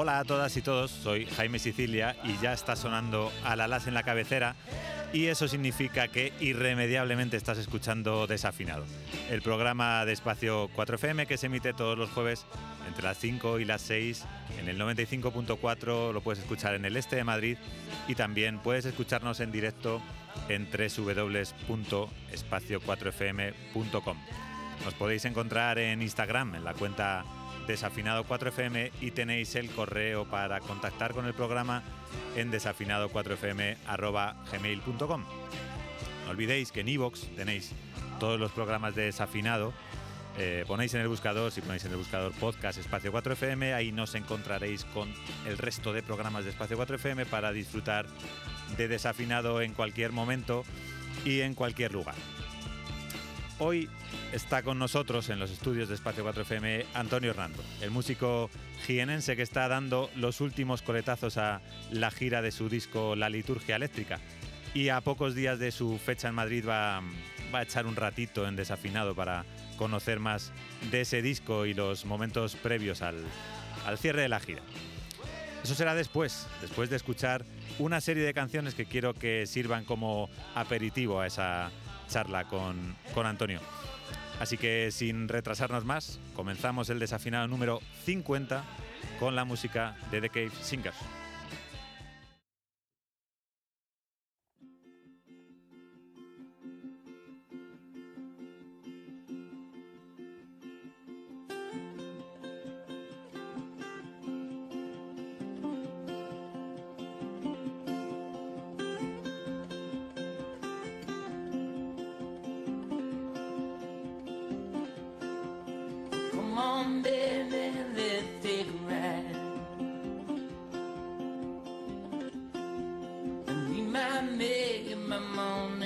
Hola a todas y todos, soy Jaime Sicilia y ya está sonando Alalas en la cabecera y eso significa que irremediablemente estás escuchando Desafinado, el programa de Espacio 4FM que se emite todos los jueves entre las 5 y las 6 en el 95.4, lo puedes escuchar en el este de Madrid y también puedes escucharnos en directo en www.espacio4fm.com. Nos podéis encontrar en Instagram, en la cuenta desafinado4fm y tenéis el correo para contactar con el programa en desafinado4fm.gmail.com. No olvidéis que en iVoox tenéis todos los programas de Desafinado. Eh, ponéis en el buscador, si ponéis en el buscador podcast Espacio 4FM, ahí nos encontraréis con el resto de programas de Espacio 4FM para disfrutar de Desafinado en cualquier momento y en cualquier lugar. Hoy está con nosotros en los estudios de Espacio 4FM Antonio Hernando, el músico jienense que está dando los últimos coletazos a la gira de su disco La Liturgia Eléctrica. Y a pocos días de su fecha en Madrid va, va a echar un ratito en desafinado para conocer más de ese disco y los momentos previos al, al cierre de la gira. Eso será después, después de escuchar una serie de canciones que quiero que sirvan como aperitivo a esa charla con, con Antonio. Así que sin retrasarnos más, comenzamos el desafinado número 50 con la música de The Cave Singers. It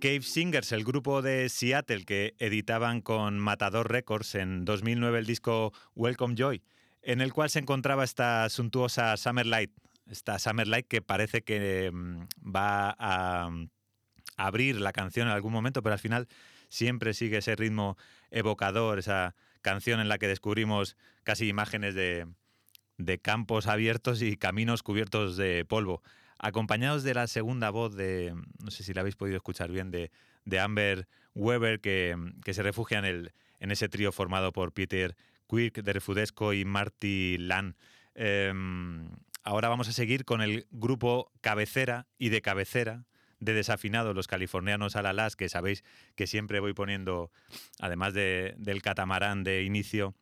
Cave Singers, el grupo de Seattle que editaban con Matador Records en 2009 el disco Welcome Joy, en el cual se encontraba esta suntuosa Summer Light, esta Summer Light que parece que mm, va a abrir la canción en algún momento, pero al final siempre sigue ese ritmo evocador, esa canción en la que descubrimos casi imágenes de campos abiertos y caminos cubiertos de polvo acompañados de la segunda voz de, no sé si la habéis podido escuchar bien, de, Amber Weber, que, se refugia en, el, en ese trío formado por Peter Quirk de Refudesco y Marty Lan. Em, ahora vamos a seguir con el grupo cabecera y de cabecera de Desafinado, los californianos Alalas, que sabéis que siempre voy poniendo, además del catamarán de inicio,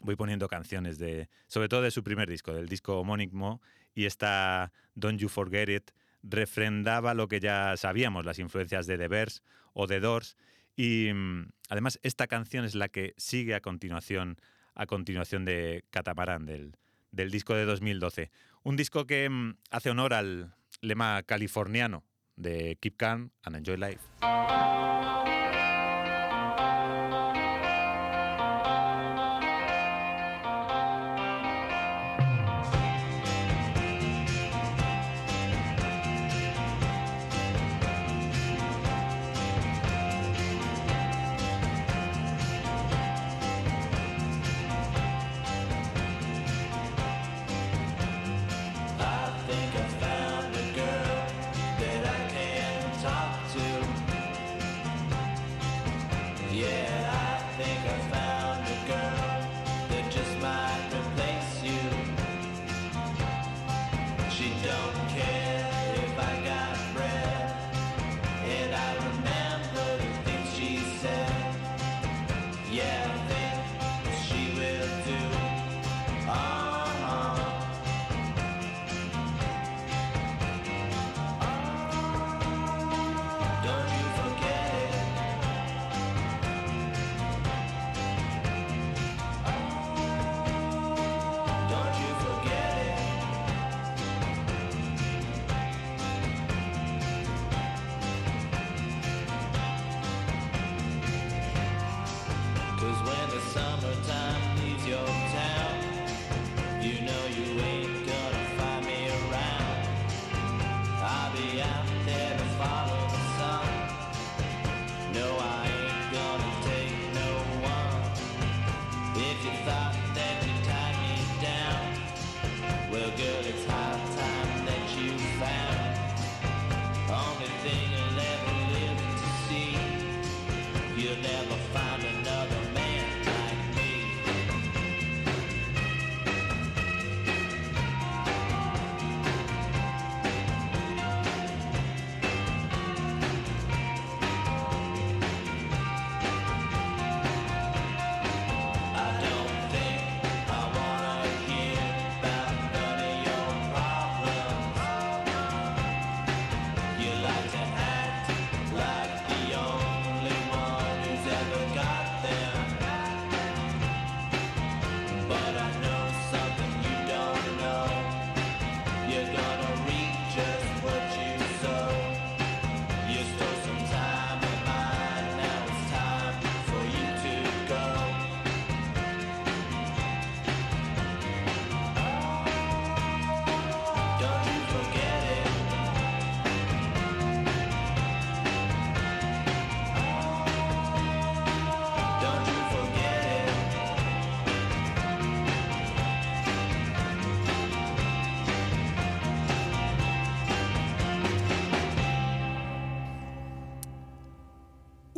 voy poniendo canciones de, sobre todo de su primer disco, del disco homónimo, y esta Don't You Forget It refrendaba lo que ya sabíamos, las influencias de The Bears o The Doors, y mm, además esta canción es la que sigue a continuación, a continuación de Catamarán, del, del disco de 2012. Un disco que mm, hace honor al lema californiano de Keep Calm and Enjoy Life.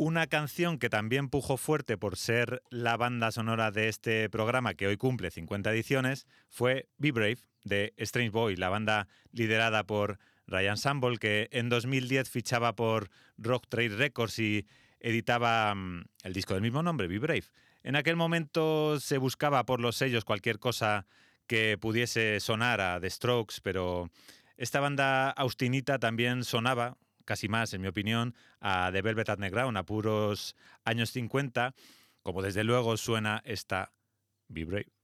Una canción que también pujo fuerte por ser la banda sonora de este programa que hoy cumple 50 ediciones fue Be Brave de Strange Boy, la banda liderada por Ryan Samble que en 2010 fichaba por Rock Trade Records y editaba mm, el disco del mismo nombre, Be Brave. En aquel momento se buscaba por los sellos cualquier cosa que pudiese sonar a The Strokes, pero esta banda austinita también sonaba casi más, en mi opinión, a The Velvet Underground, a puros años 50, como desde luego suena esta Be Brave.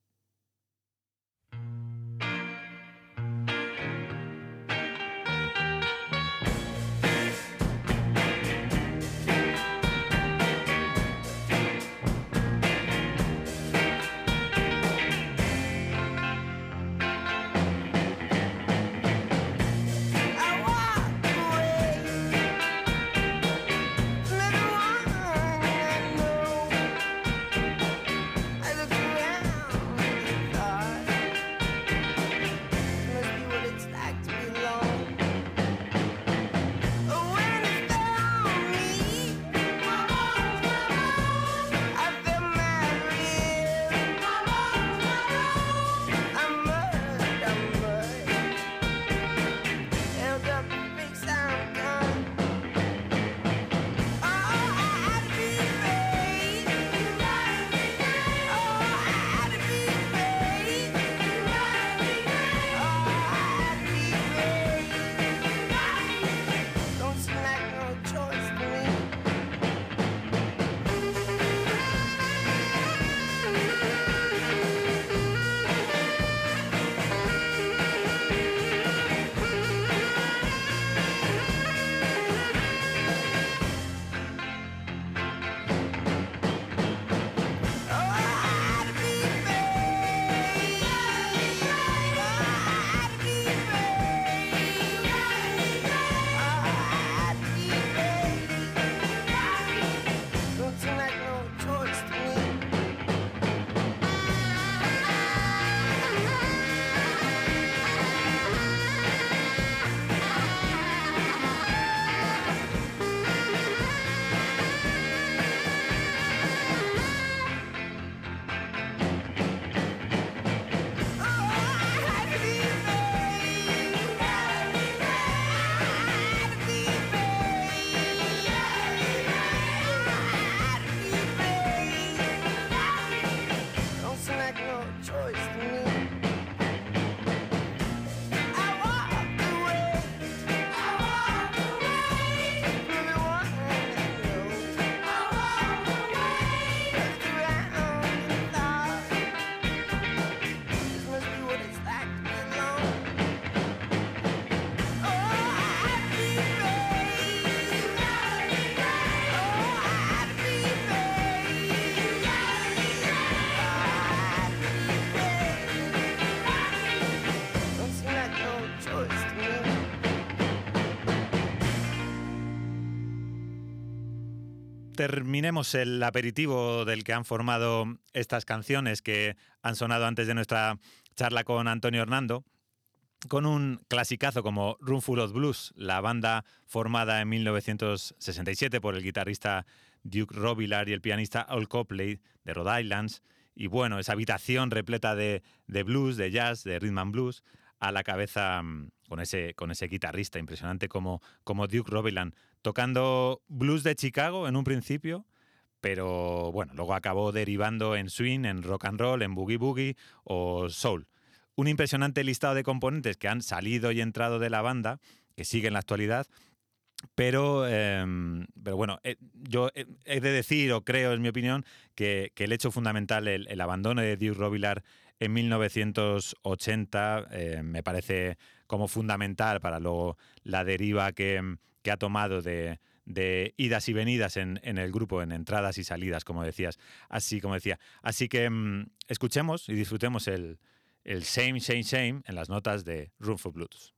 Terminemos el aperitivo del que han formado estas canciones que han sonado antes de nuestra charla con Antonio Hernando, con un clasicazo como Room Full of Blues, la banda formada en 1967 por el guitarrista Duke Robillard y el pianista Al Copley de Rhode Island. Y bueno, esa habitación repleta de, de blues, de jazz, de rhythm and blues, a la cabeza mm, con ese, con ese guitarrista impresionante como, como Duke Robillard, tocando blues de Chicago en un principio, pero bueno, luego acabó derivando en swing, en rock and roll, en boogie boogie o soul. Un impresionante listado de componentes que han salido y entrado de la banda, que sigue en la actualidad, pero, em, pero bueno, eh, yo he de decir, o creo, en mi opinión, que, el hecho fundamental, el, abandono de Duke Robillard en 1980, eh, me parece como fundamental para luego la deriva que, que ha tomado de, de, idas y venidas en, en, el grupo, en entradas y salidas, como decías. Así como decía. Así que mm, escuchemos y disfrutemos el, el Same, Same, Same en las notas de Room for Blues.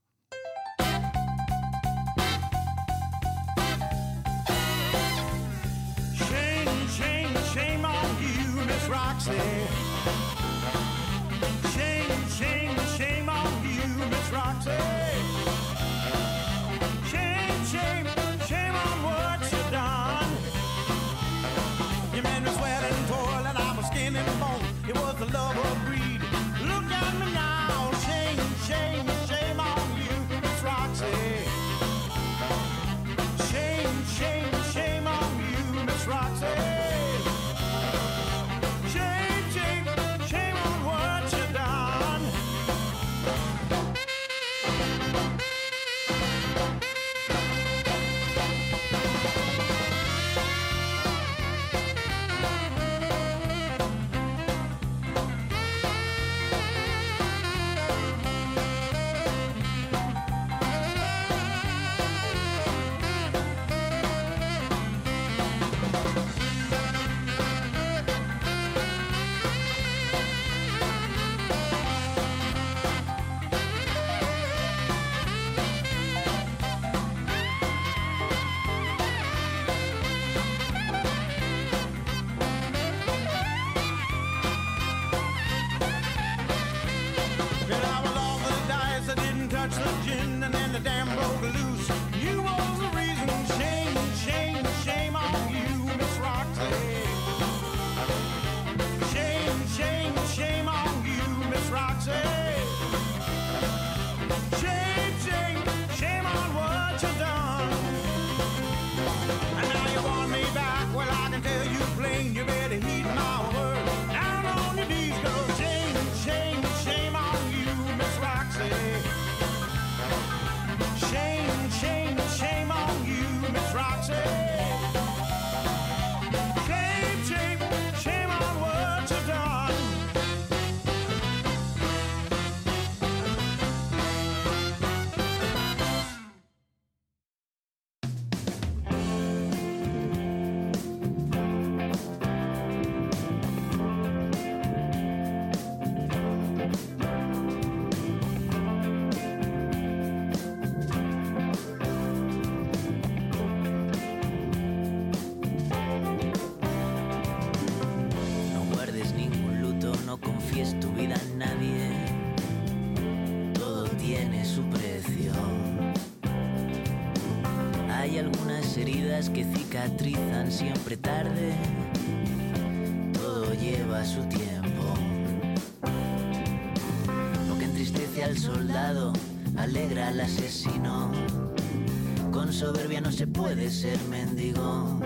Ser mendigo.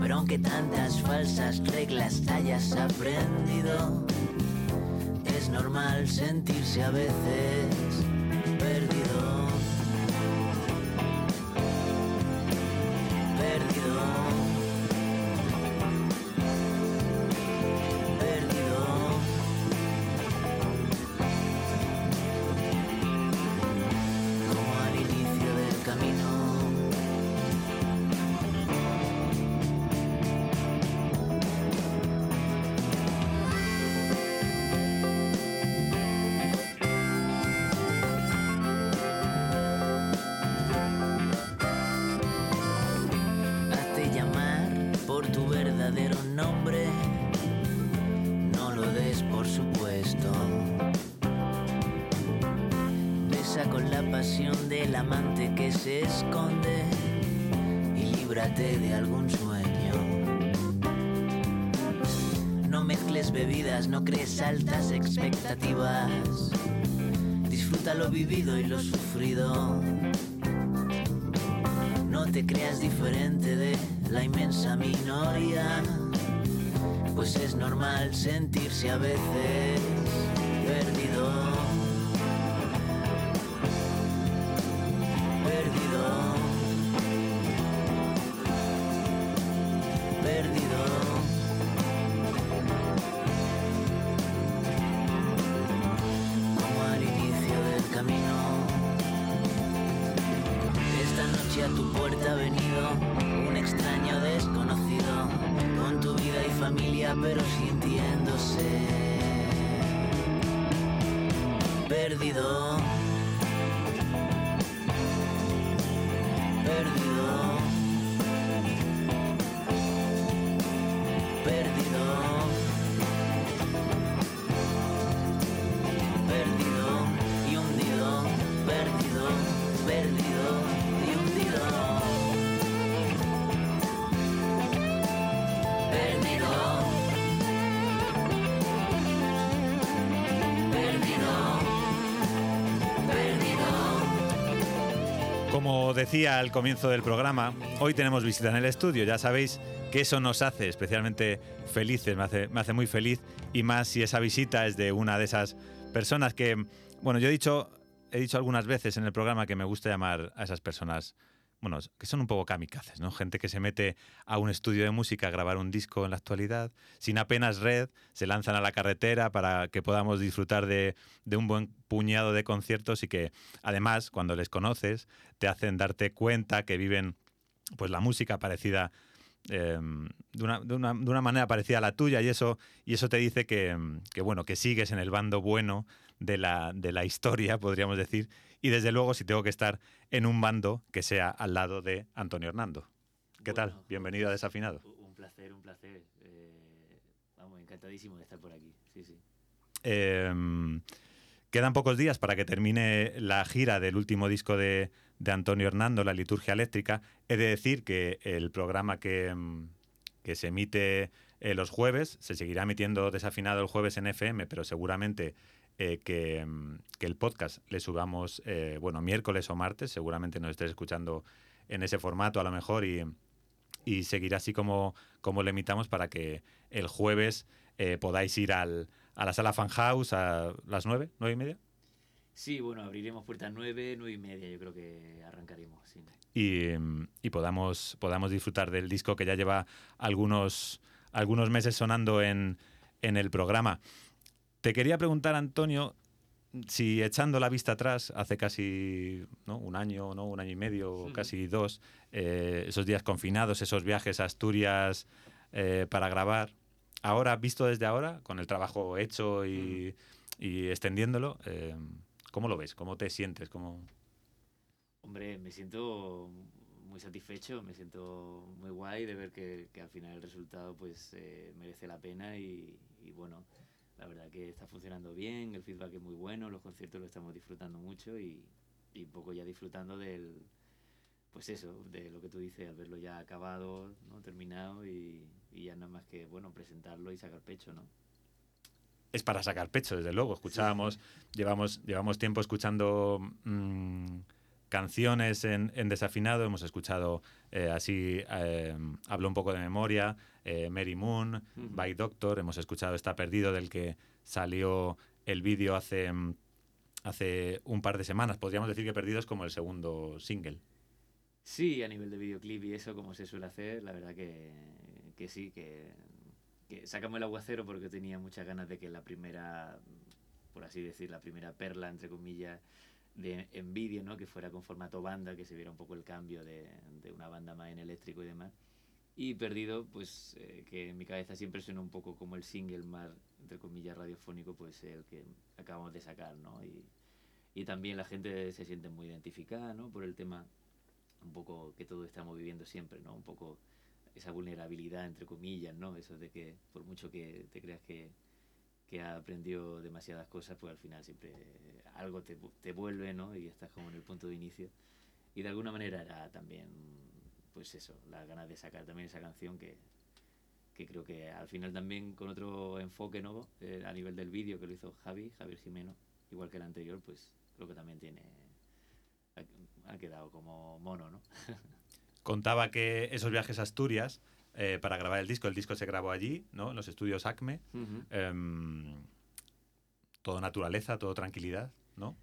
Pero aunque tantas falsas reglas hayas aprendido, es normal sentirse a veces amante que se esconde y líbrate de algún sueño. No mezcles bebidas, no crees altas expectativas. Disfruta lo vivido y lo sufrido. No te creas diferente de la inmensa minoría, pues es normal sentirse a veces Como decía al comienzo del programa, hoy tenemos visita en el estudio. Ya sabéis que eso nos hace especialmente felices, me hace, me hace muy feliz y más si esa visita es de una de esas personas que, bueno, yo he dicho, he dicho algunas veces en el programa que me gusta llamar a esas personas, bueno, que son un poco kamikazes, ¿no? Gente que se mete a un estudio de música a grabar un disco en la actualidad, sin apenas red, se lanzan a la carretera para que podamos disfrutar de, de un buen puñado de conciertos y que además cuando les conoces te hacen darte cuenta que viven pues la música parecida eh, de, una, de una- de una manera parecida a la tuya y eso, y eso te dice que, que, bueno, que sigues en el bando bueno de la, de la historia, podríamos decir, y desde luego si tengo que estar en un bando que sea al lado de Antonio Hernando. ¿Qué tal? Bienvenido a Desafinado. u- Un placer, un placer. Eh, vamos, encantadísimo de estar por aquí. Sí, sí. Eh, quedan pocos días para que termine la gira del último disco de, de Antonio Hernando, La Liturgia Eléctrica. He de decir que el programa que, mm, que se emite eh, los jueves, se seguirá emitiendo desafinado el jueves en FM, pero seguramente eh, que, mm, que el podcast le subamos, eh, bueno, miércoles o martes, seguramente nos estés escuchando en ese formato a lo mejor y, y seguirá así como, como le emitamos para que el jueves eh, podáis ir al, a la sala Fan House a las nueve, nueve y media. Sí, bueno, abriremos puertas nueve, nueve y media, yo creo que arrancaremos. Sí. y, mm, y podamos, podamos disfrutar del disco que ya lleva algunos, algunos meses sonando en, en el programa. Te quería preguntar, Antonio, si echando la vista atrás, hace casi ¿no? un año, ¿no? un año y medio, Sí. casi dos, eh, esos días confinados, esos viajes a Asturias eh, para grabar, ahora, visto desde ahora, con el trabajo hecho y, y extendiéndolo, eh, ¿cómo lo ves? ¿Cómo te sientes? ¿Cómo... Hombre, me siento muy satisfecho, me siento muy guay de ver que, que al final el resultado pues eh, merece la pena y, y bueno, la verdad que está funcionando bien, el feedback es muy bueno, los conciertos lo estamos disfrutando mucho y, y un poco ya disfrutando del, pues eso, de lo que tú dices, al verlo ya acabado, ¿no? terminado y, y ya nada más que, bueno, presentarlo y sacar pecho, ¿no? es para sacar pecho, desde luego. Escuchábamos, llevamos, llevamos tiempo escuchando mm, canciones en, en desafinado, hemos escuchado eh, así, eh, hablo un poco de memoria, eh, Mary Moon, Ujú. By Doctor, hemos escuchado Está Perdido, del que salió el vídeo hace, hace un par de semanas. Podríamos decir que Perdido es como el segundo single. Sí, a nivel de videoclip y eso, como se suele hacer, la verdad que, que sí, que, que sacamos el aguacero porque tenía muchas ganas de que la primera, por así decir, la primera perla, entre comillas, de en vídeo, ¿no? que fuera con formato banda, que se viera un poco el cambio de, de una banda más en eléctrico y demás. Y Perdido, pues eh, que en mi cabeza siempre suena un poco como el single más, entre comillas, radiofónico, pues el que acabamos de sacar, ¿no? Y, y también la gente se siente muy identificada, ¿no? Por el tema un poco que todos estamos viviendo siempre, ¿no? Un poco esa vulnerabilidad, entre comillas, ¿no? Eso de que por mucho que te creas que, que ha aprendido demasiadas cosas, pues al final siempre algo te, te vuelve, ¿no? Y estás como en el punto de inicio. Y de alguna manera era también, pues eso, las ganas de sacar también esa canción que, que creo que al final también con otro enfoque, ¿no? Eh, a nivel del vídeo que lo hizo Javi, Javier Jimeno, igual que el anterior, pues creo que también tiene, ha, ha quedado como mono, ¿no? Contaba que esos viajes a Asturias eh, para grabar el disco, el disco se grabó allí, ¿no? En los estudios ACME. Em, todo naturaleza, todo tranquilidad, ¿no?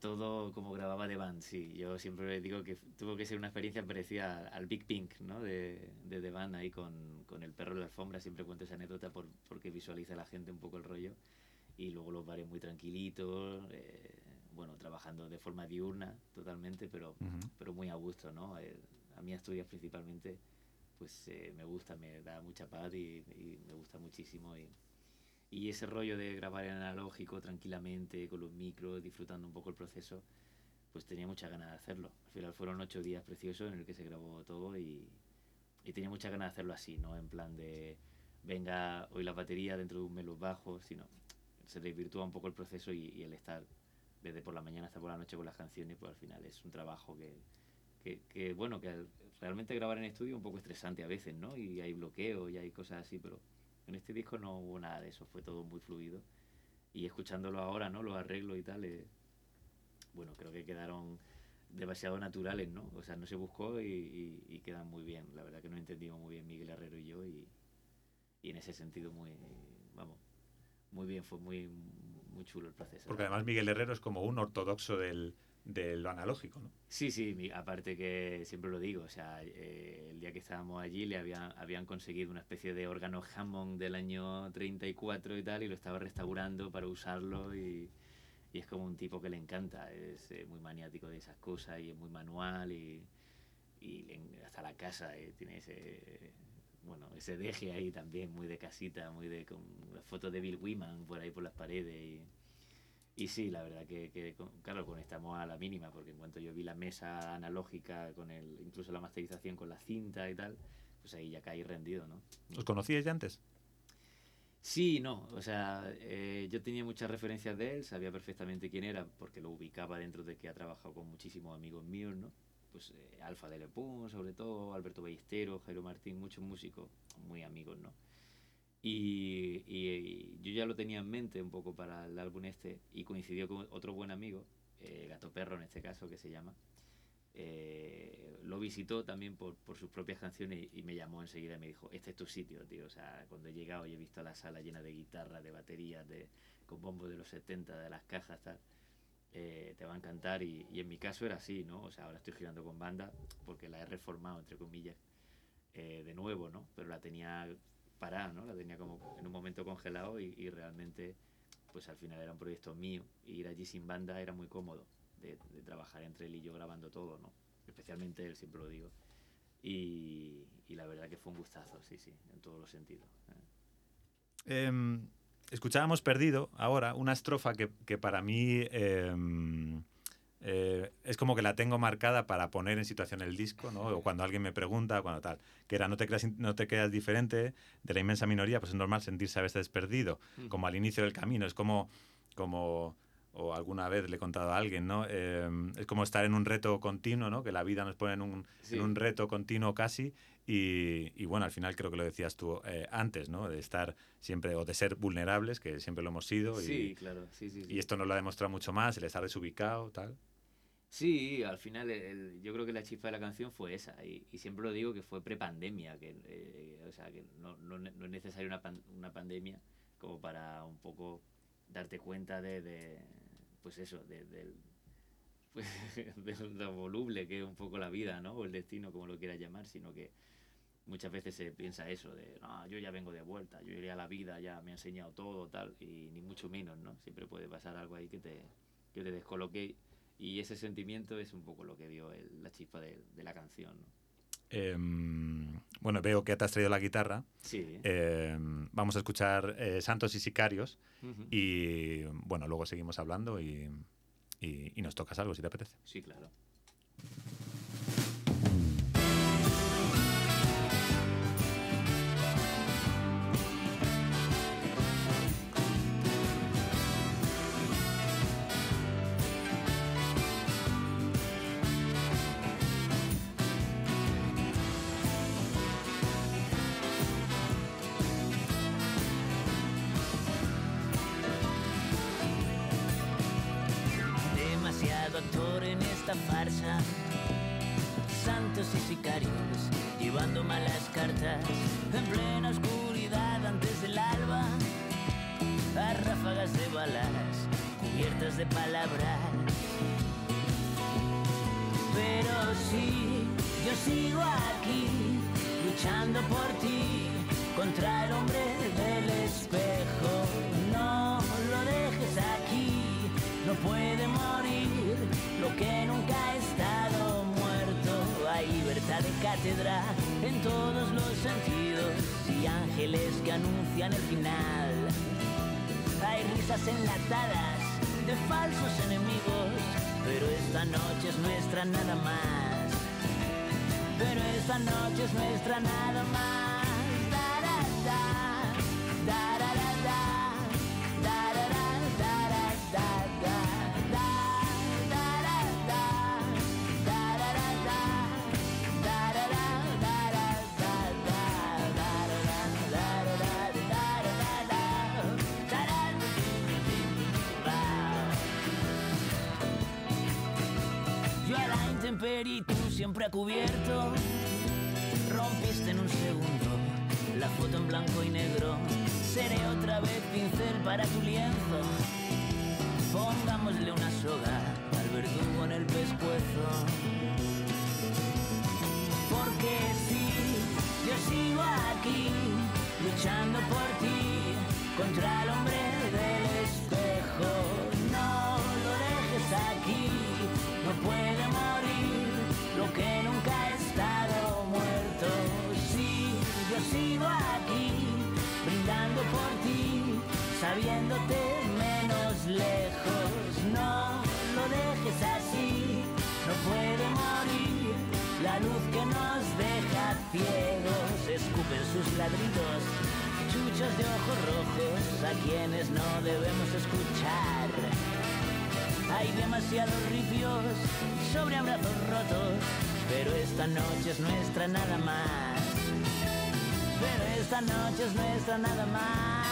Todo como grababa de band, sí. Yo siempre digo que tuvo que ser una experiencia parecida al- Big Pink, ¿no? De, de The Band ahí con, con el perro en la alfombra. Siempre cuento esa anécdota por, porque visualiza la gente un poco el rollo. Y luego los bares muy tranquilitos, eh, bueno, trabajando de forma diurna totalmente, pero, Ujú. pero muy a gusto, ¿no? Eh, a mí Asturias principalmente, pues eh, me gusta, me da mucha paz y, me gusta muchísimo. Y, y ese rollo de grabar en analógico tranquilamente, con los micros, disfrutando un poco el proceso, pues tenía muchas ganas de hacerlo. Al final fueron ocho días preciosos en el que se grabó todo y, y tenía muchas ganas de hacerlo así, ¿no? En plan de, venga, hoy la batería, dentro de un mes los bajos, sino se desvirtúa un poco el proceso y, el estar desde por la mañana hasta por la noche con las canciones, pues al final es un trabajo que, que, que, bueno, que realmente grabar en estudio es un poco estresante a veces, ¿no? Y hay bloqueo y hay cosas así, pero en este disco no hubo nada de eso, fue todo muy fluido. Y escuchándolo ahora, ¿no? Los arreglos y tal, eh, bueno, creo que quedaron demasiado naturales, ¿no? O sea, no se buscó y, y- y quedan muy bien. La verdad que nos entendimos muy bien Miguel Herrero y yo y, y en ese sentido muy, vamos, muy bien, fue muy, muy chulo el proceso. Porque además Miguel Herrero es como un ortodoxo del, de lo analógico, ¿no? Sí, sí, aparte que siempre lo digo, o sea, eh, el día que estábamos allí le habían, habían conseguido una especie de órgano Hammond del año 34 y tal, y lo estaba restaurando para usarlo y, y es como un tipo que le encanta, es eh, muy maniático de esas cosas y es muy manual y, y hasta la casa eh, tiene ese, bueno, ese deje ahí también, muy de casita, muy de con las fotos de Bill Wyman por ahí por las paredes y... Y sí, la verdad que, que con- claro, conectamos a la mínima, porque en cuanto yo vi la mesa analógica, con el, incluso la masterización con la cinta y tal, pues ahí ya caí rendido, ¿no? ¿Os conocíais ya antes? Sí, no, o sea, eh, yo tenía muchas referencias de él, sabía perfectamente quién era, porque lo ubicaba dentro de que ha trabajado con muchísimos amigos míos, ¿no? Pues eh, Alfa de Lepun, sobre todo, Alberto Ballesteros, Jairo Martín, muchos músicos muy amigos, ¿no? Y, y- yo ya lo tenía en mente un poco para el álbum este y coincidió con otro buen amigo, eh, Gato Perro en este caso, que se llama. Eh, lo visitó también por, por sus propias canciones y, y me llamó enseguida y me dijo, este es tu sitio, tío. O sea, cuando he llegado y he visto la sala llena de guitarras, de baterías, de, con bombos de los 70, de las cajas, tal, eh, te va a encantar. Y, y en mi caso era así, ¿no? O sea, ahora estoy girando con banda porque la he reformado, entre comillas, eh, de nuevo, ¿no? Pero la tenía parada, ¿no? La tenía como en un momento congelado y, y realmente, pues al final era un proyecto mío. Y ir allí sin banda era muy cómodo de, de trabajar entre él y yo grabando todo, ¿no? Especialmente él, siempre lo digo. Y, y la verdad que fue un gustazo, sí, sí, en todos los sentidos. ¿eh? Em, escuchábamos Perdido ahora, una estrofa que, que para mí em, eh, es como que la tengo marcada para poner en situación el disco, ¿no? O cuando alguien me pregunta, cuando tal, que era no te creas, no te creas diferente de la inmensa minoría, pues es normal sentirse a veces perdido, como al inicio del camino, es como, como o alguna vez le he contado a alguien, ¿no? Em, es como estar en un reto continuo, ¿no? Que la vida nos pone en un, Sí. en un reto continuo casi y, y bueno, al final creo que lo decías tú eh, antes, ¿no? De estar siempre, o de ser vulnerables, que siempre lo hemos sido. Y, Sí, claro, sí, sí. sí. y esto nos lo ha demostrado mucho más, el estar desubicado, tal. Sí, al final el- yo creo que la chispa de la canción fue esa y, y siempre lo digo que fue prepandemia, que eh, o sea que no, no, no es necesaria una, pan- una pandemia como para un poco darte cuenta de, de, pues eso, de, del pues, de lo voluble que es un poco la vida, ¿no? O el destino, como lo quieras llamar, sino que muchas veces se piensa eso de, no, yo ya vengo de vuelta, yo iré a la vida, ya me ha enseñado todo, tal, y ni mucho menos, ¿no? Siempre puede pasar algo ahí que te, que te descoloque y ese sentimiento es un poco lo que dio el- la chispa de, de la canción, ¿no? Em, bueno, veo que te has traído la guitarra. Sí. Em, vamos a escuchar eh, Santos y Sicarios y bueno, luego seguimos hablando y, y- y nos tocas algo si te apetece. Sí, claro. Y sicarios llevando malas cartas en plena oscuridad antes del alba. A ráfagas de balas cubiertas de palabras. Pero sí, yo sigo aquí, luchando por ti, contra el hombre del espejo. No lo dejes aquí, no puede morir lo que nunca ha de cátedra en todos los sentidos y ángeles que anuncian el final. Hay risas enlatadas de falsos enemigos, pero esta noche es nuestra nada más. Pero esta noche es nuestra nada más. Siempre a cubierto. Rompiste en un segundo la foto en blanco y negro. Seré otra vez pincel para tu lienzo. Pongámosle una soga al verdugo en el pescuezo. Porque sí, yo sigo aquí, luchando por ti, contra el hombre que nunca ha estado muerto. Sí, yo sigo aquí, brindando por ti, sabiéndote menos lejos. No lo dejes así, no puede morir la luz que nos deja ciegos. Escupen sus ladridos, chuchos de ojos rojos, a quienes no debemos escuchar. Hay demasiados ripios sobre abrazos rotos, pero esta noche es nuestra nada más. Pero esta noche es nuestra nada más.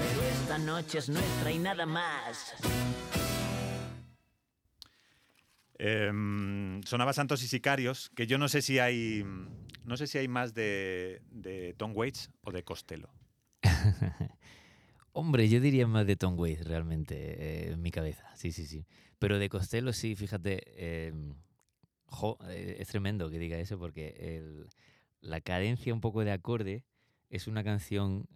Pero esta noche es nuestra y nada más. Em, sonaba Santos y Sicarios, que yo no sé si hay. No sé si hay más de, de Tom Waits o de Costello. Hombre, yo diría más de Tom Waits realmente eh, en mi cabeza, sí, sí, sí. Pero de Costello sí, fíjate, eh, jo, eh, es tremendo que diga eso porque el- la cadencia un poco de acorde es una canción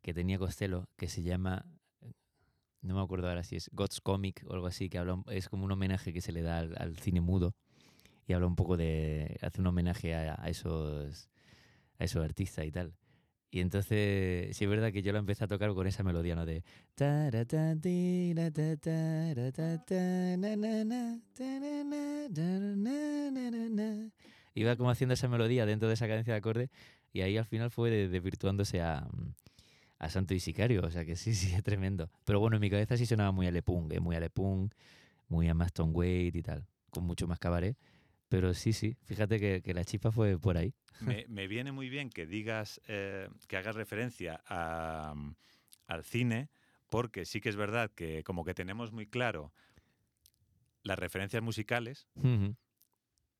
que tenía Costello que se llama, no me acuerdo ahora si es God's Comic o algo así, que habla, es como un homenaje que se le da al, cine mudo y habla un poco de, hace un homenaje a esos, a esos artistas y tal. Y entonces, sí es verdad que yo lo empecé a tocar con esa melodía, ¿no? De... Iba como haciendo esa melodía dentro de esa cadencia de acorde y ahí al final fue de- desvirtuándose a, a Santo y Sicario, o sea que sí, sí, es tremendo. Pero bueno, en mi cabeza sí sonaba muy a Lepung, muy a muy a Maston Wade y tal, con mucho más cabaret. Pero sí, sí, fíjate que, que la chispa fue por ahí. Me, me viene muy bien que digas, eh, que hagas referencia a, mm, al cine, porque sí que es verdad que como que tenemos muy claro las referencias musicales,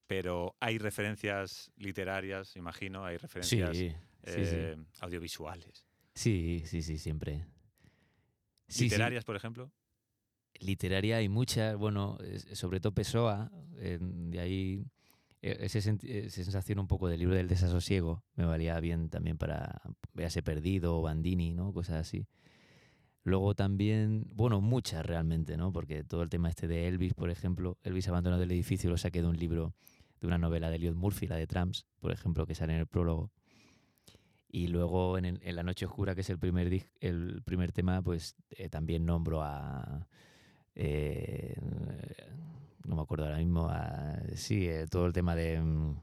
pero hay referencias literarias, imagino, hay referencias Sí, sí, eh, audiovisuales. sí, sí, sí, siempre. Literarias, por ejemplo. Literaria hay muchas, bueno, sobre todo Pessoa, de ahí senti- esa sensación un poco del libro del desasosiego me valía bien también para Véase Perdido Bandini, ¿no? Cosas así. Luego también, bueno, muchas realmente, ¿no? Porque todo el tema este de Elvis, por ejemplo, Elvis abandonado del edificio lo saqué de un libro, de una novela de Elliot Murphy, la de Trams, por ejemplo, que sale en el prólogo. Y luego en, La Noche Oscura, que es el primer, el primer tema, pues eh, también nombro a, eh, no me acuerdo ahora mismo, a- sí, eh, todo el tema de mm,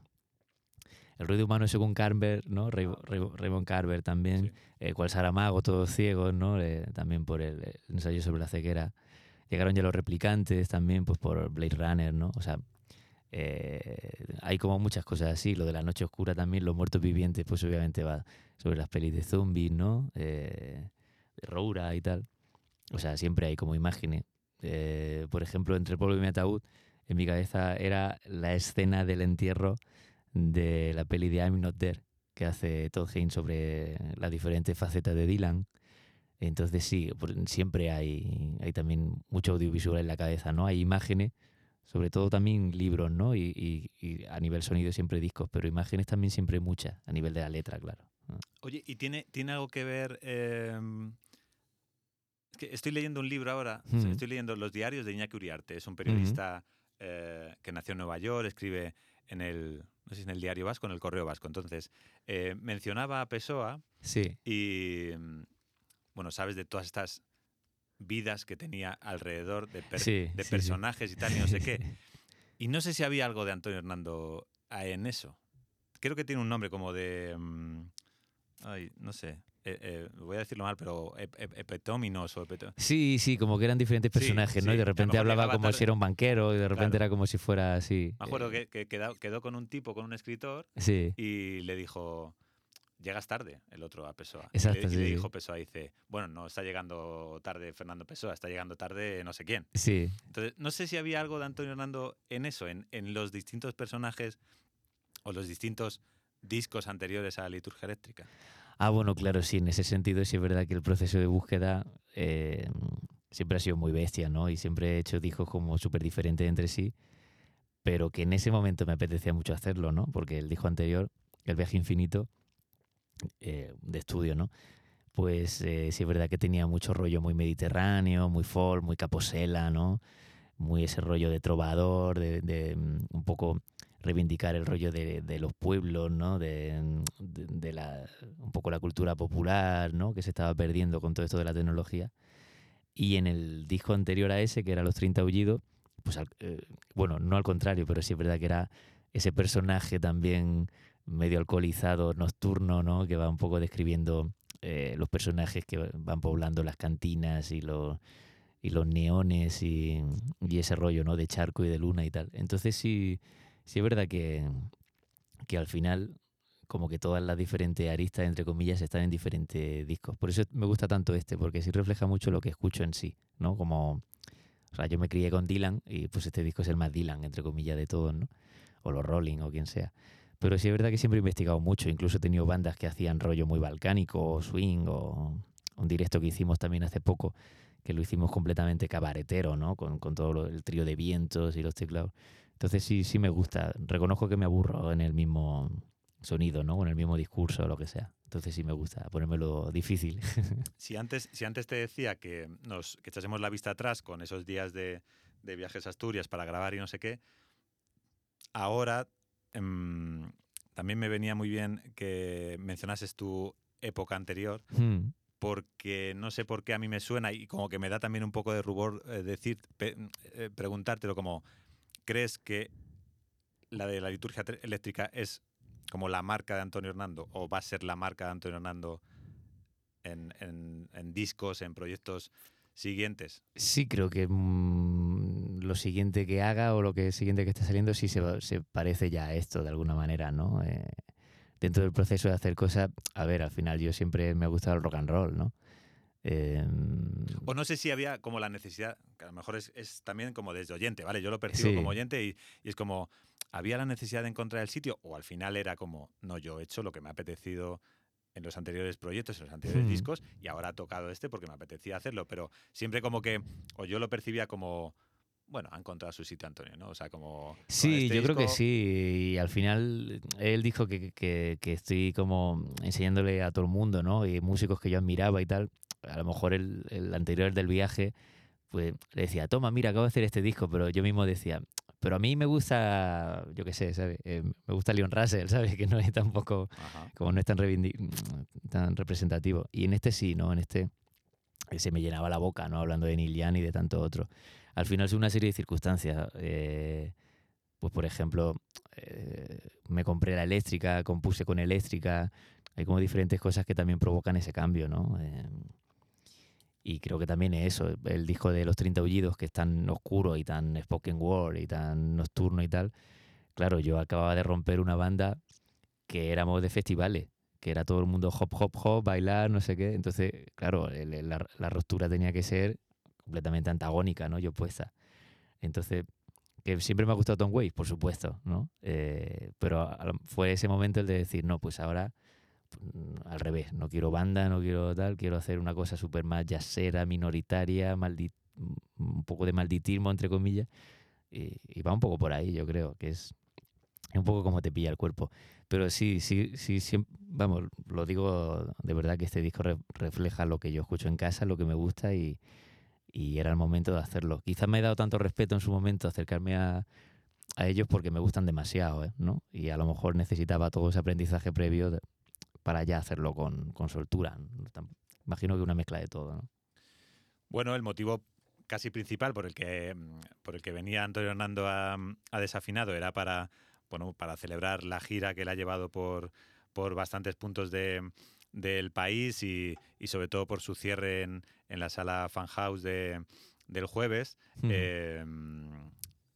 el ruido humano según Carver, ¿no? Ray- Ray- Raymond Carver también, Sí. eh, cual Saramago, todos ciegos, ¿no? Eh, también por el, el ensayo sobre la ceguera. Llegaron ya los replicantes también, pues por Blade Runner, ¿no? O sea, hay como muchas cosas así. Lo de la noche oscura también, los muertos vivientes, pues obviamente va sobre las pelis de zombies, ¿no? De Roura y tal. O sea, siempre hay como imágenes Eh, por ejemplo, entre polvo y mi ataúd, en mi cabeza era la escena del entierro de la peli de I'm Not There, que hace Todd Haynes sobre las diferentes facetas de Dylan. Entonces sí, siempre hay, hay también mucho audiovisual en la cabeza, ¿no? Hay imágenes, sobre todo también libros, ¿no? Y, a nivel sonido siempre discos, pero imágenes también siempre muchas, a nivel de la letra, claro. Oye, ¿y tiene, tiene algo que ver? em, que estoy leyendo un libro ahora, Ujú. estoy leyendo Los diarios de Iñaki Uriarte, es un periodista eh, que nació en Nueva York, escribe en el, no sé si en el Diario Vasco, en el Correo Vasco. Entonces, eh, mencionaba a Pessoa Sí, y, mm, bueno, sabes de todas estas vidas que tenía alrededor de, per- Sí, de sí, sí. personajes y tal, y no sé qué. Y no sé si había algo de Antonio Hernando en eso. Creo que tiene un nombre como de... mm, ay, no sé. Eh, eh, voy a decirlo mal, pero ep- ep- epetóminos o epeto- Sí, sí, como que eran diferentes Sí, personajes, ¿no? sí, Y de repente hablaba como tarde. si era un banquero y de repente Claro. era como si fuera así. Me acuerdo eh, que, que quedó, quedó con un tipo, con un escritor, Sí, y le dijo, llegas tarde, el otro a Pessoa. Y Exacto, y le sí. dijo Pessoa, dice, bueno, no está llegando tarde Fernando Pessoa, está llegando tarde no sé quién. sí. Entonces, no sé si había algo de Antonio Hernando en eso, en, en los distintos personajes o los distintos discos anteriores a la liturgia eléctrica. Ah, bueno, claro, sí, en ese sentido sí es verdad que el proceso de búsqueda eh, siempre ha sido muy bestia, ¿no? Y siempre he hecho discos como súper diferentes entre sí, pero que en ese momento me apetecía mucho hacerlo, ¿no? Porque el disco anterior, El viaje infinito, eh, de estudio, ¿no? Pues eh, sí es verdad que tenía mucho rollo muy mediterráneo, muy folk, muy caposela, ¿no? Muy ese rollo de trovador, de, mm, un poco reivindicar el rollo de, de los pueblos, ¿no? De, mm, de- de la, un poco la cultura popular, ¿no? Que se estaba perdiendo con todo esto de la tecnología. Y en el disco anterior a ese, que era Los 30 Aullidos, pues al- eh, bueno, no al contrario, pero sí es verdad que era ese personaje también medio alcoholizado, nocturno, ¿no? Que va un poco describiendo eh, los personajes que van poblando las cantinas y los y los neones y, y ese rollo, ¿no? De charco y de luna y tal. Entonces sí, sí es verdad que, que al final como que todas las diferentes aristas, entre comillas, están en diferentes discos. Por eso me gusta tanto este, porque sí refleja mucho lo que escucho en sí, ¿no? Como, o sea, yo me crié con Dylan y pues este disco es el más Dylan, entre comillas, de todos, ¿no? O los Rolling o quien sea. Pero sí es verdad que siempre he investigado mucho, incluso he tenido bandas que hacían rollo muy balcánico, o swing, o un directo que hicimos también hace poco, que lo hicimos completamente cabaretero, ¿no? Con, con todo lo- el trío de vientos y los teclados. Entonces sí, sí me gusta. Reconozco que me aburro en el mismo sonido, ¿no? En el mismo discurso o lo que sea. Entonces sí me gusta ponérmelo difícil. Si antes, si antes te decía que nos que echásemos la vista atrás con esos días de, de viajes a Asturias para grabar y no sé qué, ahora em, también me venía muy bien que mencionases tu época anterior, Hmm. porque no sé por qué a mí me suena y como que me da también un poco de rubor eh, decir, pe- eh, preguntártelo como, ¿crees que la de la liturgia eléctrica es como la marca de Antonio Hernando o va a ser la marca de Antonio Hernando en, en- en discos, en proyectos siguientes? Sí, creo que mm, lo siguiente que haga o lo que siguiente que está saliendo sí se parece ya a esto de alguna manera, ¿no? Eh, dentro del proceso de hacer cosas, a ver, al final yo siempre me ha gustado el rock and roll, ¿no? Eh, O no sé si había como la necesidad, que a lo mejor es, es también como desde oyente, ¿vale? Yo lo percibo Sí. como oyente y, y es como, ¿había la necesidad de encontrar el sitio? O al final era como, no, yo he hecho lo que me ha apetecido en los anteriores proyectos, en los anteriores Hmm. discos, y ahora ha tocado este porque me apetecía hacerlo, pero siempre como que, o yo lo percibía como, bueno, ha encontrado su sitio Antonio, ¿no? O sea, como... Sí, este yo creo que disco- sí. Y al final él dijo que, que- que estoy como enseñándole a todo el mundo, ¿no? Y músicos que yo admiraba y tal. A lo mejor el, el anterior del viaje, pues le decía, toma, mira, acabo de hacer este disco, pero yo mismo decía, pero a mí me gusta, yo qué sé, ¿sabes? Eh, me gusta Leon Russell, ¿sabes? Que no es tampoco, Ajá. como no es tan, reivindi- tan representativo. Y en este sí, ¿no? En este eh, se me llenaba la boca, ¿no? Hablando de Neil Young y de tanto otro. Al final es una serie de circunstancias. eh, pues, por ejemplo, eh, me compré la eléctrica, compuse con eléctrica. Hay como diferentes cosas que también provocan ese cambio, ¿no? Y creo que también es eso, el disco de Los 30 Aullidos, que es tan oscuro y tan spoken word y tan nocturno y tal. Claro, yo acababa de romper una banda que éramos de festivales, que era todo el mundo hop, hop, hop, bailar, no sé qué. Entonces, claro, el- la, la ruptura tenía que ser completamente antagónica, ¿no? Yo puesta. Entonces, que siempre me ha gustado Tom Waits, por supuesto, ¿no? Eh, pero fue ese momento el de decir, no, pues ahora al revés, no quiero banda, no quiero tal, quiero hacer una cosa súper más jazzera, minoritaria, maldi- un poco de malditismo, entre comillas, y, y va un poco por ahí, yo creo, que es, un poco como te pilla el cuerpo. Pero sí, sí, sí, siem- vamos, lo digo de verdad que este disco re- refleja lo que yo escucho en casa, lo que me gusta y, y era el momento de hacerlo. Quizás me he dado tanto respeto en su momento acercarme a, a ellos porque me gustan demasiado, ¿eh? ¿no? Y a lo mejor necesitaba todo ese aprendizaje previo para ya hacerlo con, con soltura. Imagino que una mezcla de todo, ¿no? Bueno, el motivo casi principal por el que, por el que venía Antonio Hernando a, a Desafinado era para, bueno, para celebrar la gira que él ha llevado por, por bastantes puntos de, del país y, y sobre todo por su cierre en, en la sala Fan House de, del jueves. Eh,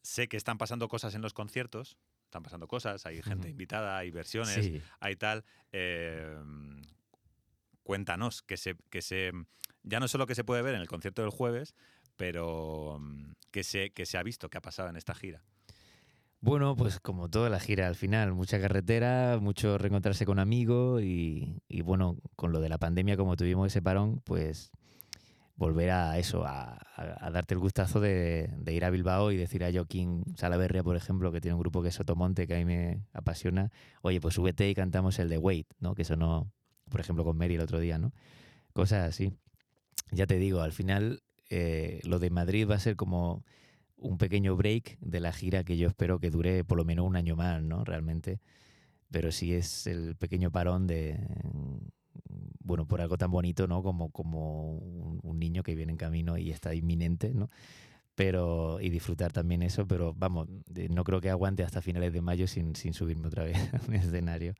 sé que están pasando cosas en los conciertos, están pasando cosas, hay gente invitada, hay versiones, Sí. hay tal. eh, cuéntanos, que se, que se. Ya no solo que se puede ver en el concierto del jueves, pero mm, que se, que se ha visto, que ha pasado en esta gira. Bueno, pues como toda la gira al final, mucha carretera, mucho reencontrarse con amigos y, y bueno, con lo de la pandemia, como tuvimos ese parón, pues volver a eso, a, darte el gustazo de, de ir a Bilbao y decir a Joaquín Salaverria, por ejemplo, que tiene un grupo que es Sotomonte, que a mí me apasiona, oye, pues súbete y cantamos el de Wait, ¿no? Que sonó, por ejemplo, con Mary el otro día, ¿no? Cosas así. Ya te digo, al final eh, lo de Madrid va a ser como un pequeño break de la gira que yo espero que dure por lo menos un año más, ¿no? Realmente. Pero sí es el pequeño parón de, bueno, por algo tan bonito, ¿no? Como, como un, un niño que viene en camino y está inminente, ¿no? Pero, y disfrutar también eso, pero vamos, de- no creo que aguante hasta finales de mayo sin, sin subirme otra vez a un escenario.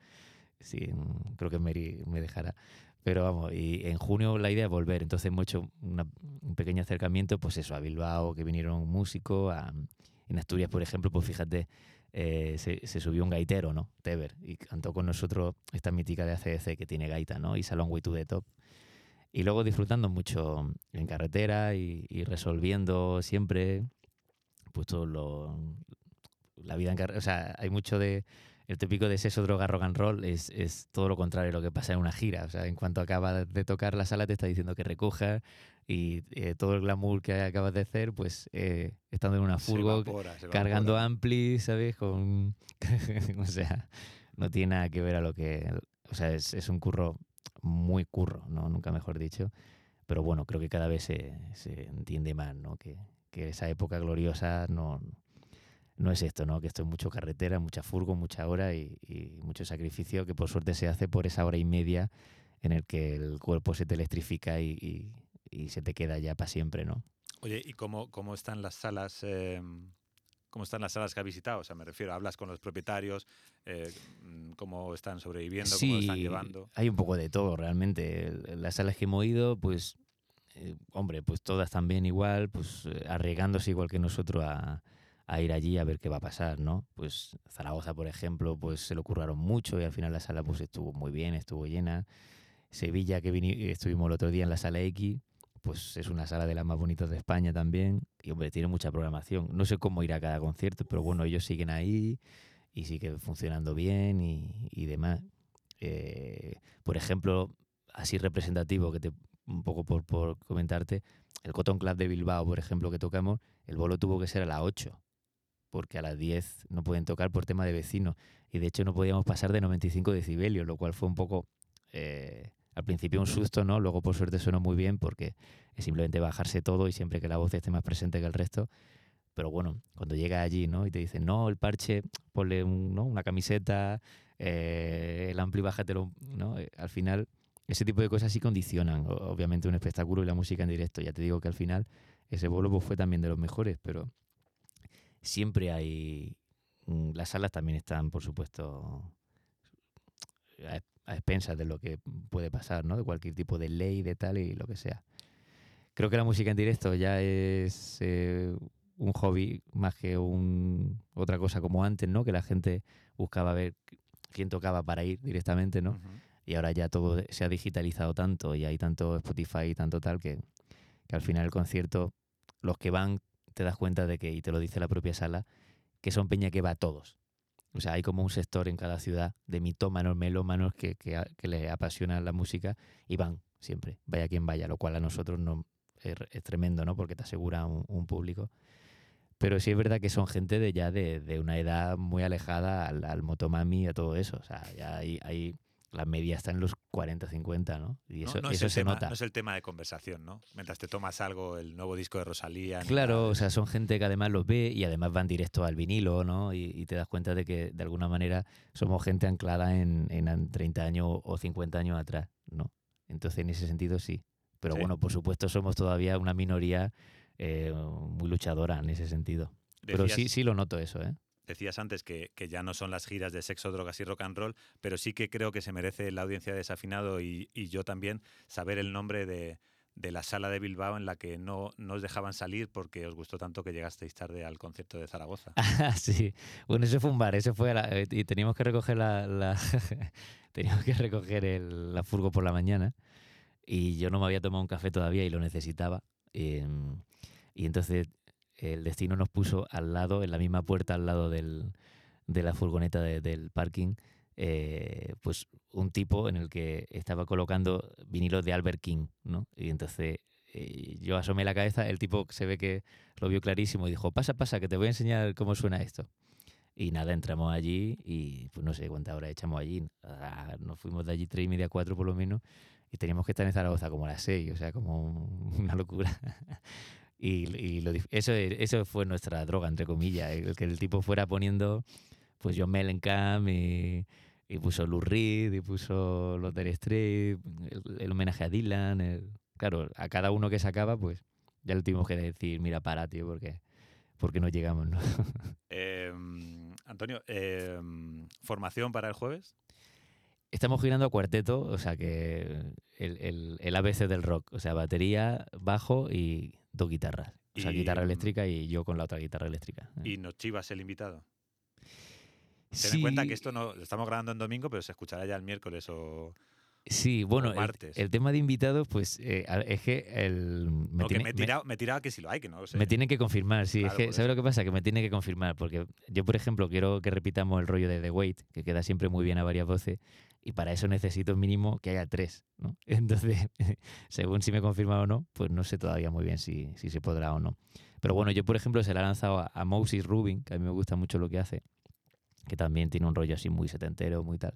Sí, creo que Mary me dejará. Pero vamos, y en junio la idea es volver. Entonces hemos hecho una- un pequeño acercamiento, pues eso, a Bilbao, que vinieron músicos. a- en Asturias, por ejemplo, pues fíjate, eh, se, se subió un gaitero, ¿no? Teber, y cantó con nosotros esta mítica de ACDC que tiene gaita, ¿no? Y Salón Way to the Top. Y luego disfrutando mucho en carretera y, y resolviendo siempre, pues todo lo, la vida en carretera. O sea, hay mucho de. El típico de sexo, droga, rock and roll es, es todo lo contrario a lo que pasa en una gira. O sea, en cuanto acaba de tocar la sala, te está diciendo que recoja y eh, todo el glamour que acabas de hacer, pues eh, estando en una furgo, evapora, cargando ampli, ¿sabes? Con, o sea, no tiene nada que ver a lo que... O sea, es, es un curro muy curro, ¿no? Nunca mejor dicho. Pero bueno, creo que cada vez se, se entiende más, ¿no? Que, que esa época gloriosa no, no es esto, ¿no? Que esto es mucho carretera, mucha furgo, mucha hora y, y mucho sacrificio que por suerte se hace por esa hora y media en el que el cuerpo se te electrifica y, y- y se te queda ya para siempre, ¿no? Oye, ¿y cómo, cómo están las salas? eh, ¿Cómo están las salas que has visitado? O sea, me refiero, hablas con los propietarios, eh, mm, cómo están sobreviviendo, cómo lo están llevando. hay un poco de todo realmente. Las salas que hemos ido, pues, eh, hombre, pues todas también igual, pues eh, arriesgándose igual que nosotros a, a ir allí a ver qué va a pasar, ¿no? Pues Zaragoza, por ejemplo, pues se lo curraron mucho y al final la sala pues estuvo muy bien, estuvo llena. Sevilla, que vini- estuvimos el otro día en la sala X, pues es una sala de las más bonitas de España también. Y hombre, tiene mucha programación. No sé cómo ir a cada concierto, pero bueno, ellos siguen ahí y sigue funcionando bien y, y demás. Eh, por ejemplo, así representativo, que te, un poco por, por comentarte, el Cotton Club de Bilbao, por ejemplo, que tocamos, el bolo tuvo que ser a las 8, porque a las 10 no pueden tocar por tema de vecinos. Y de hecho no podíamos pasar de 95 decibelios, lo cual fue un poco, eh, al principio un susto, ¿no? Luego por suerte sonó muy bien porque es simplemente bajarse todo y siempre que la voz esté más presente que el resto. Pero bueno, cuando llega allí, ¿no? Y te dicen, no, el parche, ponle un- ¿no? una camiseta, eh, el ampli bájatelo, ¿no? Eh, Al final, ese tipo de cosas sí condicionan, obviamente, un espectáculo y la música en directo. Ya te digo que al final ese bolo pues, fue también de los mejores, pero siempre hay... mm, Las salas también están, por supuesto, a, a expensas de lo que puede pasar, ¿no? De cualquier tipo de ley, de tal y lo que sea. Creo que la música en directo ya es eh, un hobby más que un, otra cosa como antes, ¿no? Que la gente buscaba ver quién tocaba para ir directamente, ¿no? Y ahora ya todo se ha digitalizado tanto y hay tanto Spotify y tanto tal que, que al final el concierto los que van te das cuenta de que, y te lo dice la propia sala, que son peña que va a todos. O sea, hay como un sector en cada ciudad de mitómanos, melómanos que, que, que les apasiona la música y van siempre, vaya quien vaya, lo cual a nosotros no, es, tremendo, ¿no? Porque te asegura un, un público. Pero sí es verdad que son gente de ya de, de una edad muy alejada al, motomami y a todo eso. O sea, ya hay la media está en los 40, 50, ¿no? Y eso, no, es eso se tema, nota. no es el tema de conversación, ¿no? Mientras te tomas algo, el nuevo disco de Rosalía. Claro, nada o sea, son gente que además los ve y además van directo al vinilo, ¿no? Y, y te das cuenta de que de alguna manera somos gente anclada en, en 30 años o 50 años atrás, ¿no? Entonces, en ese sentido, sí. Pero Sí. bueno, por supuesto, somos todavía una minoría eh, muy luchadora en ese sentido. Pero sí, sí lo noto eso, ¿eh? Decías antes que, que ya no son las giras de sexo, drogas y rock and roll, pero sí que creo que se merece la audiencia de Desafinado y, y yo también saber el nombre de, de la sala de Bilbao en la que no, no os dejaban salir porque os gustó tanto que llegasteis tarde al concierto de Zaragoza. Sí. Bueno, ese fue un bar, ese fue la- eh, y teníamos que recoger la, la- teníamos que recoger el, la furgo por la mañana y yo no me había tomado un café todavía y lo necesitaba em, y entonces el destino nos puso al lado, en la misma puerta al lado del, de la furgoneta de- del parking, eh, pues un tipo en el que estaba colocando vinilos de Albert King, ¿no? Y entonces eh, yo asomé la cabeza, el tipo se ve que lo vio clarísimo y dijo, pasa, pasa, que te voy a enseñar cómo suena esto. Y nada, entramos allí y pues no sé cuántas horas echamos allí. Ah, Nos fuimos de allí tres y media, cuatro por lo menos, y teníamos que estar en Zaragoza como a las seis, o sea, como un- una locura. Y, y lo eso, eso fue nuestra droga, entre comillas, el que el tipo fuera poniendo, pues John Mellencamp y, y puso Lou Reed y puso los Dire Straits, el, el homenaje a Dylan, el- claro, a cada uno que sacaba, pues ya le tuvimos que decir, mira, para, tío, porque, porque no llegamos, ¿no? Eh, Antonio, eh, ¿formación para el jueves? Estamos girando a cuarteto, o sea que el, el, el ABC del rock, o sea, batería, bajo y dos guitarras. O sea, Y, guitarra mm, eléctrica y yo con la otra guitarra eléctrica. ¿Y nos chivas el invitado? Ten en cuenta que esto no lo estamos grabando en domingo, pero se escuchará ya el miércoles o... Sí, bueno, el, tema de invitados, pues eh, es que el, me, que tiene- me, me- tirado- me he tirado que si lo hay, que no lo sé. me tienen que confirmar, sí. Claro, es que, ¿sabes lo que pasa? Que me tiene que confirmar, porque yo, por ejemplo, quiero que repitamos el rollo de The Wait, que queda siempre muy bien a varias voces, y para eso necesito mínimo que haya tres, ¿no? Entonces, según si me confirma o no, pues no sé todavía muy bien si, si se podrá o no. Pero bueno, yo, por ejemplo, se la he lanzado a, Moses Rubin, que a mí me gusta mucho lo que hace, que también tiene un rollo así muy setentero, muy tal.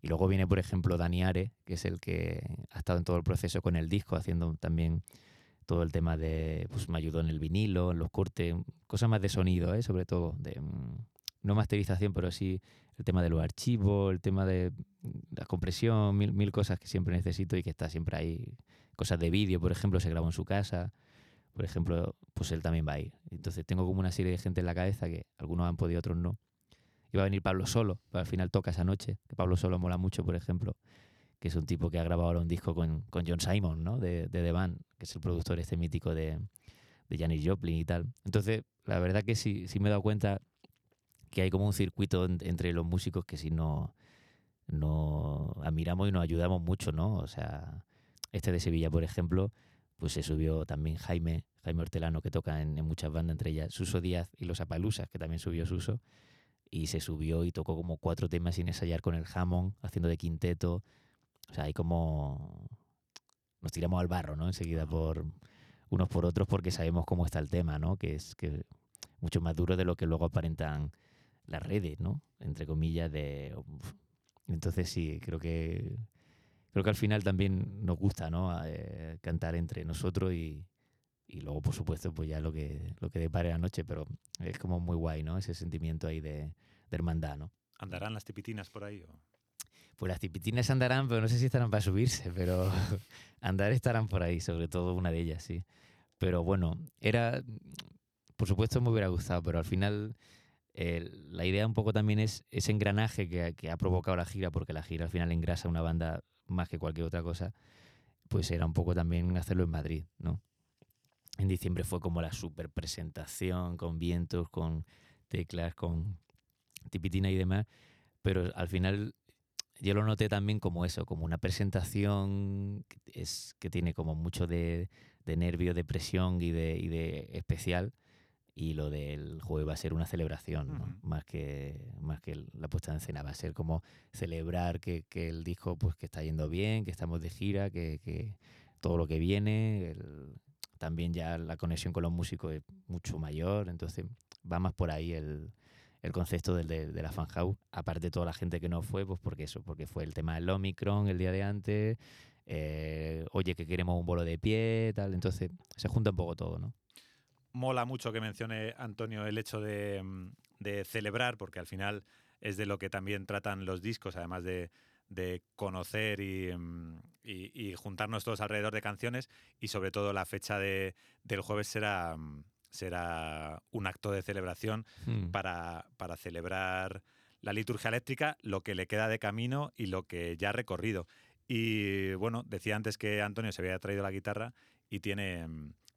Y luego viene, por ejemplo, Dani Are, que es el que ha estado en todo el proceso con el disco, haciendo también todo el tema de, pues me ayudó en el vinilo, en los cortes, cosas más de sonido, ¿eh? sobre todo, de mm, no masterización, pero sí el tema de los archivos, el tema de la compresión, mil, mil cosas que siempre necesito y que está siempre ahí. Cosas de vídeo, por ejemplo, se grabó en su casa, por ejemplo, pues él también va a ir. Entonces tengo como una serie de gente en la cabeza que algunos han podido, otros no. Va a venir Pablo Solo, pero al final toca esa noche, Pablo Solo mola mucho, por ejemplo, que es un tipo que ha grabado ahora un disco con, con John Simon, ¿no? De, de The Band, que es el productor este mítico de, de Janis Joplin y tal. Entonces, la verdad que sí, sí me he dado cuenta que hay como un circuito en- entre los músicos que sí no, no admiramos y nos ayudamos mucho, ¿no? O sea, este de Sevilla, por ejemplo, pues se subió también Jaime, Jaime Hortelano, que toca en, en muchas bandas, entre ellas Suso Díaz y Los Apalusas, que también subió Suso, y se subió y tocó como cuatro temas sin ensayar con el Hammond, haciendo de quinteto. O sea, hay como... Nos tiramos al barro, ¿no? Enseguida por unos por otros porque sabemos cómo está el tema, ¿no? Que es que mucho más duro de lo que luego aparentan las redes, ¿no? Entre comillas de... Entonces sí, creo que creo que al final también nos gusta, ¿no? Eh, cantar entre nosotros y, y luego, por supuesto, pues ya lo que lo que depare la noche, pero es como muy guay, ¿no? Ese sentimiento ahí de, de hermandad, ¿no? ¿Andarán las tipitinas por ahí? o? Pues las tipitinas andarán, pero no sé si estarán para subirse, pero andar estarán por ahí, sobre todo una de ellas, sí. Pero bueno, era, por supuesto me hubiera gustado, pero al final eh, la idea un poco también es ese engranaje que, que ha provocado la gira, porque la gira al final engrasa una banda más que cualquier otra cosa, pues era un poco también hacerlo en Madrid, ¿no? En diciembre fue como la super presentación con vientos, con teclas, con tipitina y demás, pero al final yo lo noté también como eso, como una presentación que, es, que tiene como mucho de, de nervio, de presión y de, y de especial. Y lo del jueves va a ser una celebración, ¿no? Más, que, más que la puesta en escena. Va a ser como celebrar que, que el disco pues, que está yendo bien, que estamos de gira, que, que todo lo que viene. el- también ya la conexión con los músicos es mucho mayor. Entonces va más por ahí el, el concepto del, de, de la fan house. Aparte de toda la gente que no fue, pues porque eso, porque fue el tema del Omicron el día de antes. eh, oye, que queremos un bolo de pie, tal. Entonces se junta un poco todo, ¿no? Mola mucho que mencione Antonio el hecho de, mm, de celebrar, porque al final es de lo que también tratan los discos, además de, de conocer y, mm, y- y juntarnos todos alrededor de canciones. Y sobre todo la fecha de, del jueves será, mm, será un acto de celebración Hmm. para, para celebrar la liturgia eléctrica, lo que le queda de camino y lo que ya ha recorrido. Y bueno, decía antes que Antonio se había traído la guitarra y tiene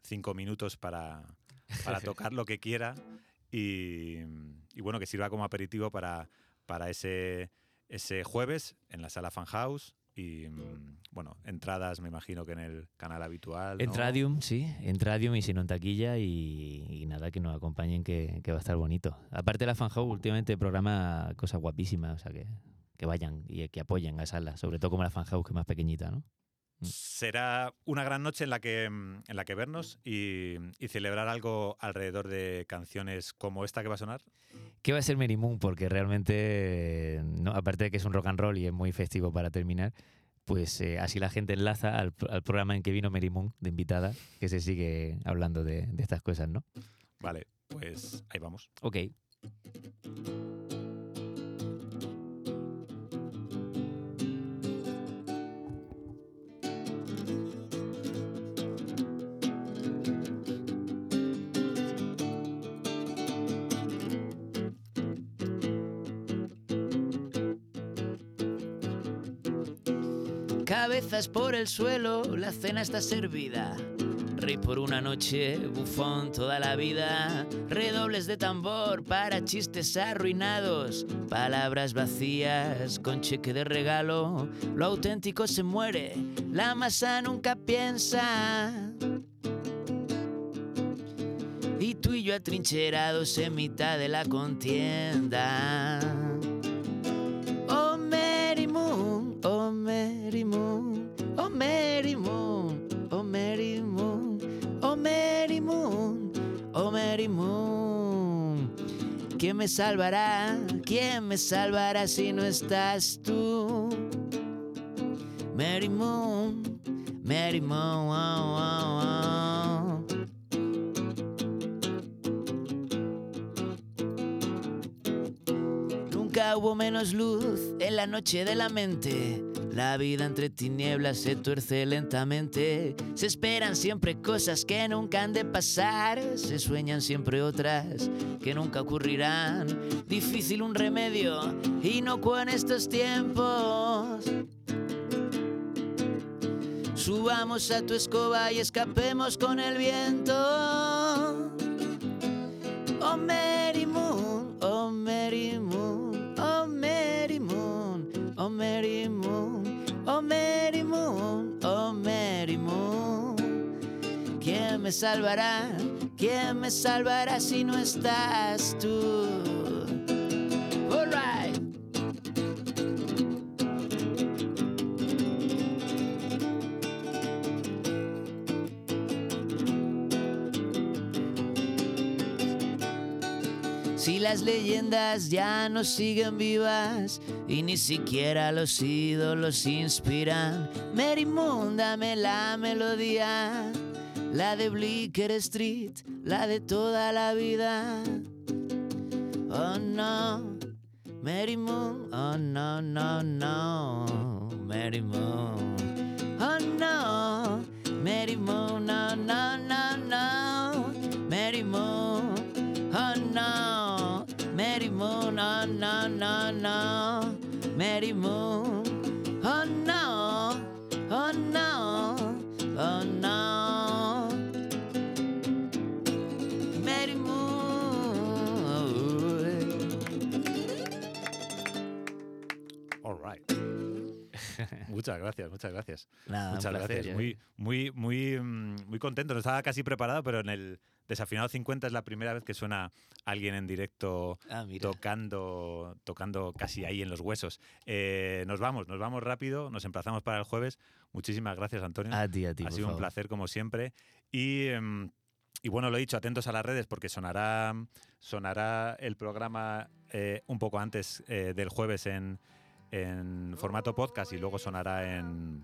cinco minutos para, para tocar lo que quiera y, y bueno, que sirva como aperitivo para, para ese, ese jueves en la sala Fan House y mm, bueno, entradas me imagino que en el canal habitual. ¿no? Radium, sí, en Radium y si no en taquilla y, y nada, que nos acompañen que, que va a estar bonito. Aparte la fanhouse últimamente programa cosas guapísimas, o sea que, que vayan y que apoyen a sala, sobre todo como la fanhouse que es más pequeñita, ¿no? Será una gran noche en la que, mm, en la que vernos y, y celebrar algo alrededor de canciones como esta que va a sonar. ¿Qué va a ser Mary Moon? Porque realmente, no, aparte de que es un rock and roll y es muy festivo para terminar, pues eh, así la gente enlaza al, al programa en que vino Mary Moon de invitada, que se sigue hablando de, de estas cosas, ¿no? Vale, pues ahí vamos. Ok. Por el suelo, la cena está servida. Rey por una noche, bufón toda la vida. Redobles de tambor para chistes arruinados. Palabras vacías con cheque de regalo. Lo auténtico se muere, la masa nunca piensa. Y tú y yo atrincherados en mitad de la contienda. Me salvará? ¿Quién me salvará si no estás tú? Mary Moon, Mary Moon, oh, oh, oh. Nunca hubo menos luz en la noche de la mente. La vida entre tinieblas se tuerce lentamente. Se esperan siempre cosas que nunca han de pasar. Se sueñan siempre otras que nunca ocurrirán. Difícil un remedio, inocuo en estos tiempos. Subamos a tu escoba y escapemos con el viento. Oh me salvará? ¿Quién me salvará si no estás tú? All right. Si las leyendas ya no siguen vivas y ni siquiera los ídolos inspiran, Mary Moon, dame la melodía, la de Bleecker Street, la de toda la vida. Oh no, Mary Moon, oh no, no, no, Mary Moon. Oh no, Mary Moon, no, no, no, no, Mary Moon. Oh no, Mary Moon, oh no, no, no, Mary Moon. Muchas gracias, muchas gracias. Nada, Muchas placer, gracias. ya Muy, muy, muy, mm, muy contento. No estaba casi preparado, pero en el desafinado 50 es la primera vez que suena alguien en directo Ah, tocando, tocando casi ahí en los huesos. Eh, nos vamos, nos vamos rápido, nos emplazamos para el jueves. Muchísimas gracias, Antonio. A ti, a ti, ha sido un favor. placer como siempre. Y, em, y bueno, lo he dicho, atentos a las redes porque sonará, sonará el programa eh, un poco antes eh, del jueves en, en formato podcast y luego sonará en,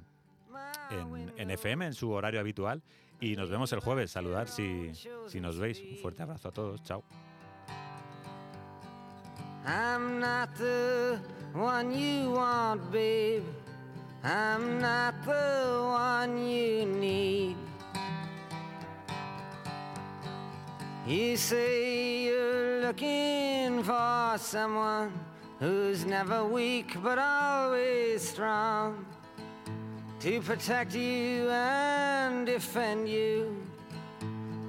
en, en FM, en su horario habitual. Y nos vemos el jueves. Saludar si, si nos veis. Un fuerte abrazo a todos. Chao. I'm not the one you want, babe. I'm not the one you need. You say you're looking for someone who's never weak but always strong to protect you and defend you,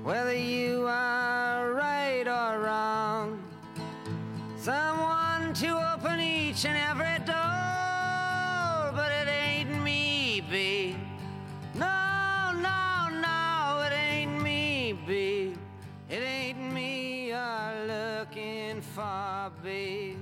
whether you are right or wrong. Someone to open each and every door, but it ain't me, babe. No, no, no, it ain't me, babe. It ain't me you're looking for, babe.